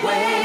can't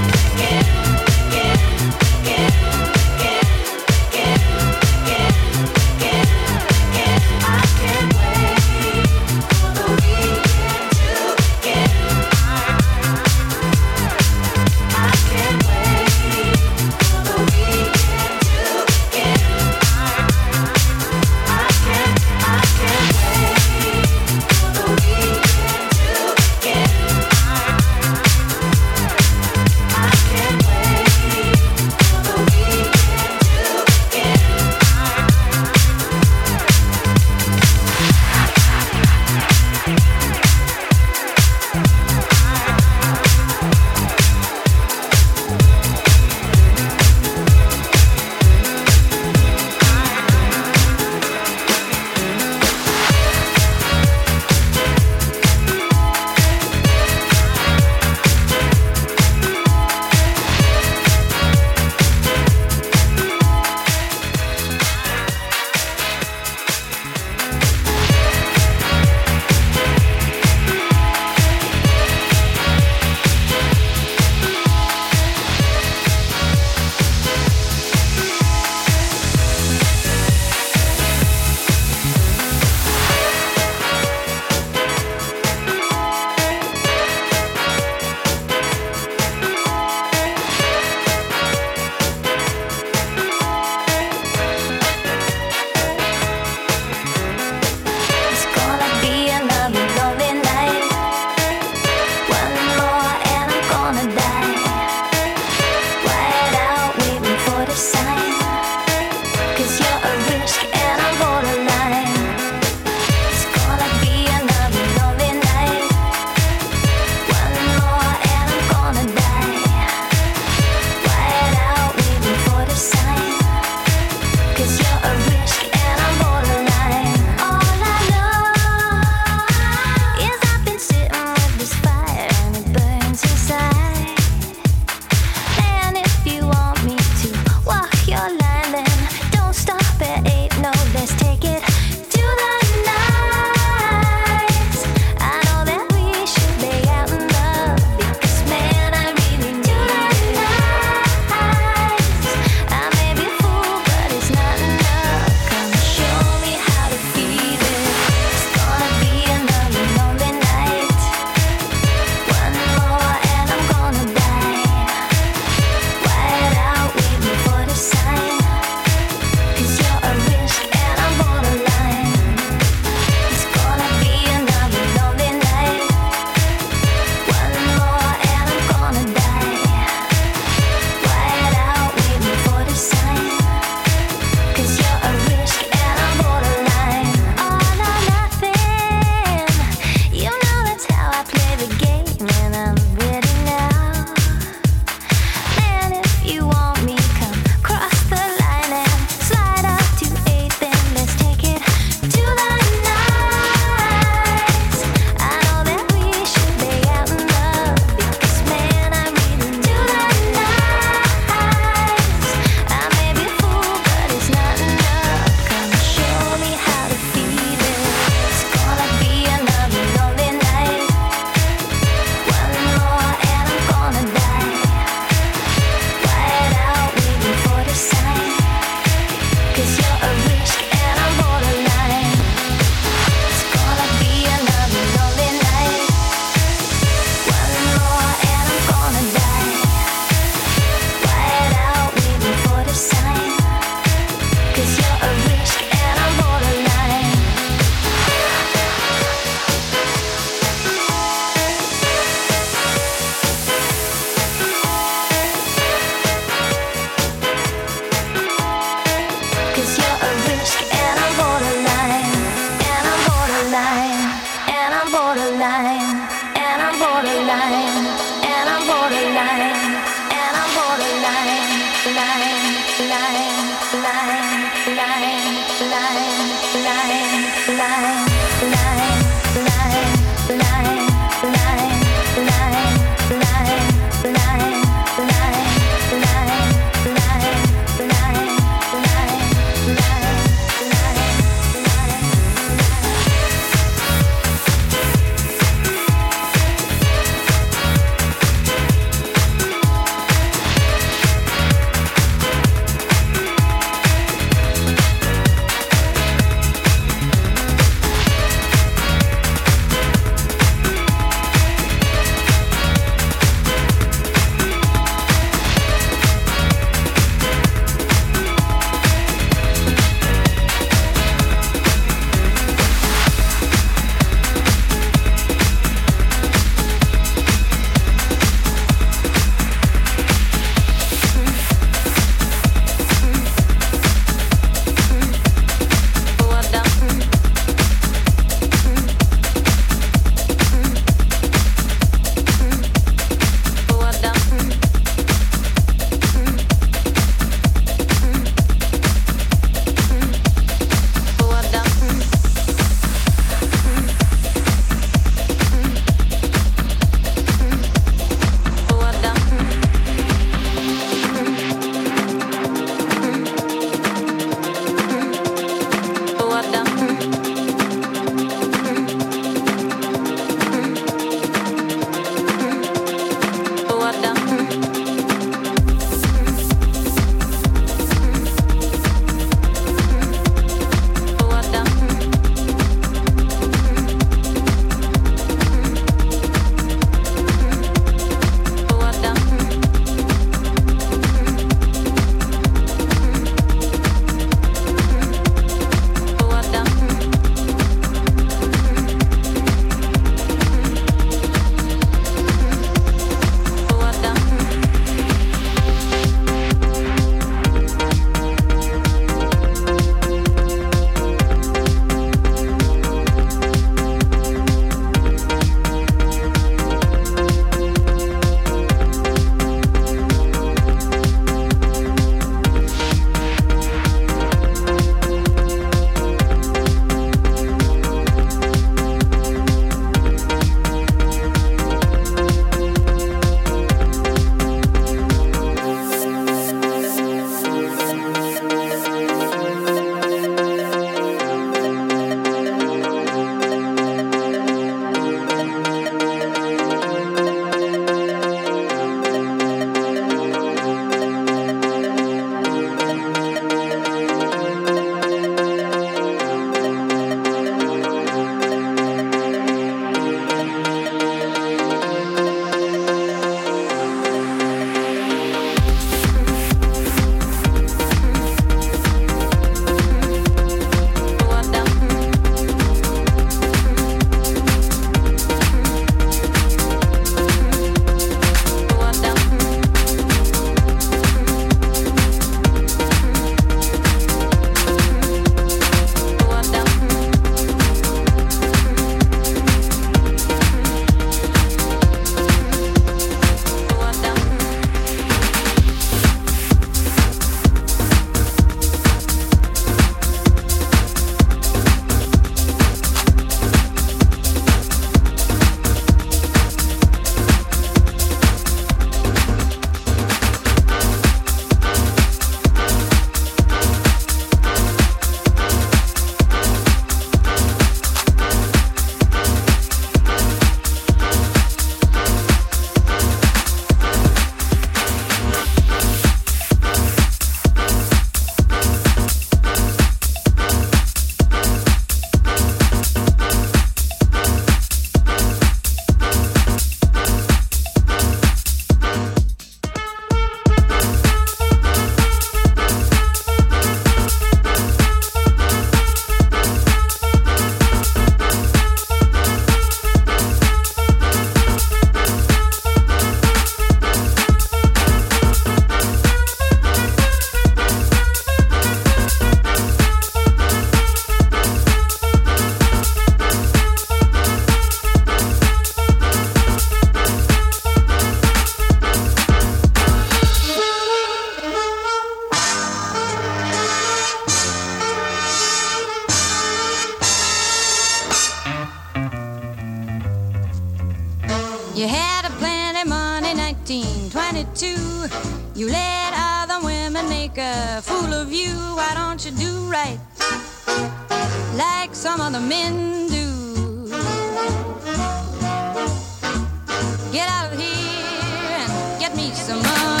some someone.